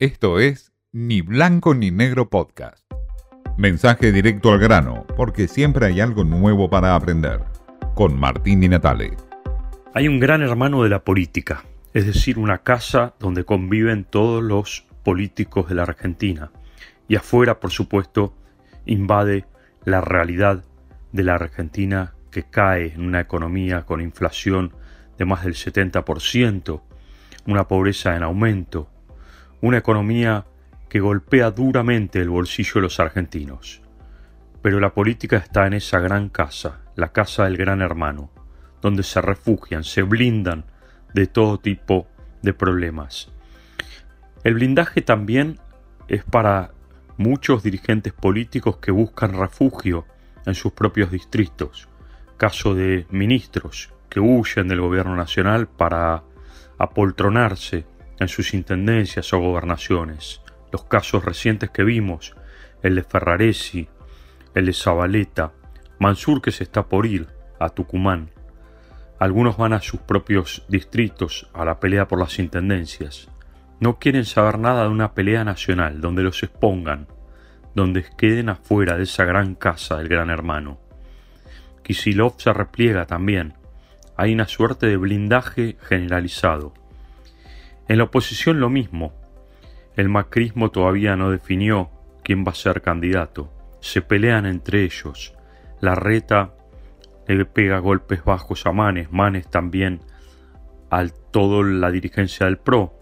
Esto es Ni Blanco ni Negro Podcast. Mensaje directo al grano, porque siempre hay algo nuevo para aprender. Con Martín Di Natale. Hay un gran hermano de la política, es decir, una casa donde conviven todos los políticos de la Argentina. Y afuera, por supuesto, invade la realidad de la Argentina que cae en una economía con inflación de más del 70%, una pobreza en aumento, una economía que golpea duramente el bolsillo de los argentinos. Pero la política está en esa gran casa, la casa del gran hermano, donde se refugian, se blindan de todo tipo de problemas. El blindaje también es para muchos dirigentes políticos que buscan refugio en sus propios distritos, caso de ministros que huyen del gobierno nacional para apoltronarse en sus intendencias o gobernaciones. Los casos recientes que vimos, el de Ferraresi, el de Zabaleta, Mansur que se está por ir a Tucumán. Algunos van a sus propios distritos a la pelea por las intendencias. No quieren saber nada de una pelea nacional donde los expongan, donde queden afuera de esa gran casa del gran hermano. Kisilov se repliega también. Hay una suerte de blindaje generalizado. En la oposición lo mismo. El macrismo todavía no definió quién va a ser candidato. Se pelean entre ellos. La reta le pega golpes bajos a Manes, Manes también al todo la dirigencia del PRO.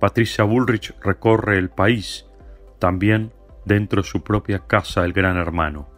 Patricia Bullrich recorre el país, también dentro de su propia casa del gran hermano.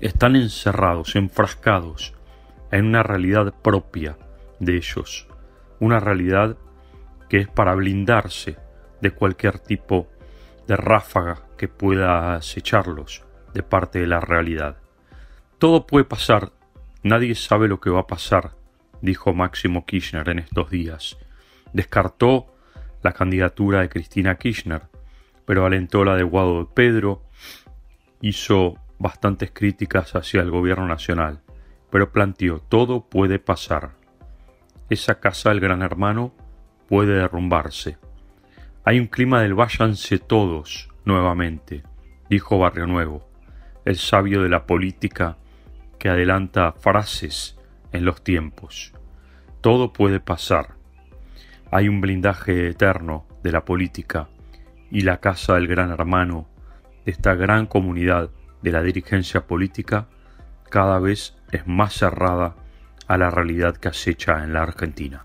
Están encerrados, enfrascados en una realidad propia de ellos, una realidad que es para blindarse de cualquier tipo de ráfaga que pueda acecharlos de parte de la realidad. Todo puede pasar, nadie sabe lo que va a pasar, dijo Máximo Kirchner en estos días. Descartó la candidatura de Cristina Kirchner, pero alentó la de Guado de Pedro, hizo bastantes críticas hacia el gobierno nacional, pero planteó todo puede pasar. Esa casa del gran hermano puede derrumbarse. Hay un clima del váyanse todos nuevamente, dijo Barrio Nuevo, el sabio de la política que adelanta frases en los tiempos. Todo puede pasar. Hay un blindaje eterno de la política y la casa del gran hermano de esta gran comunidad de la dirigencia política cada vez es más cerrada a la realidad que acecha en la Argentina.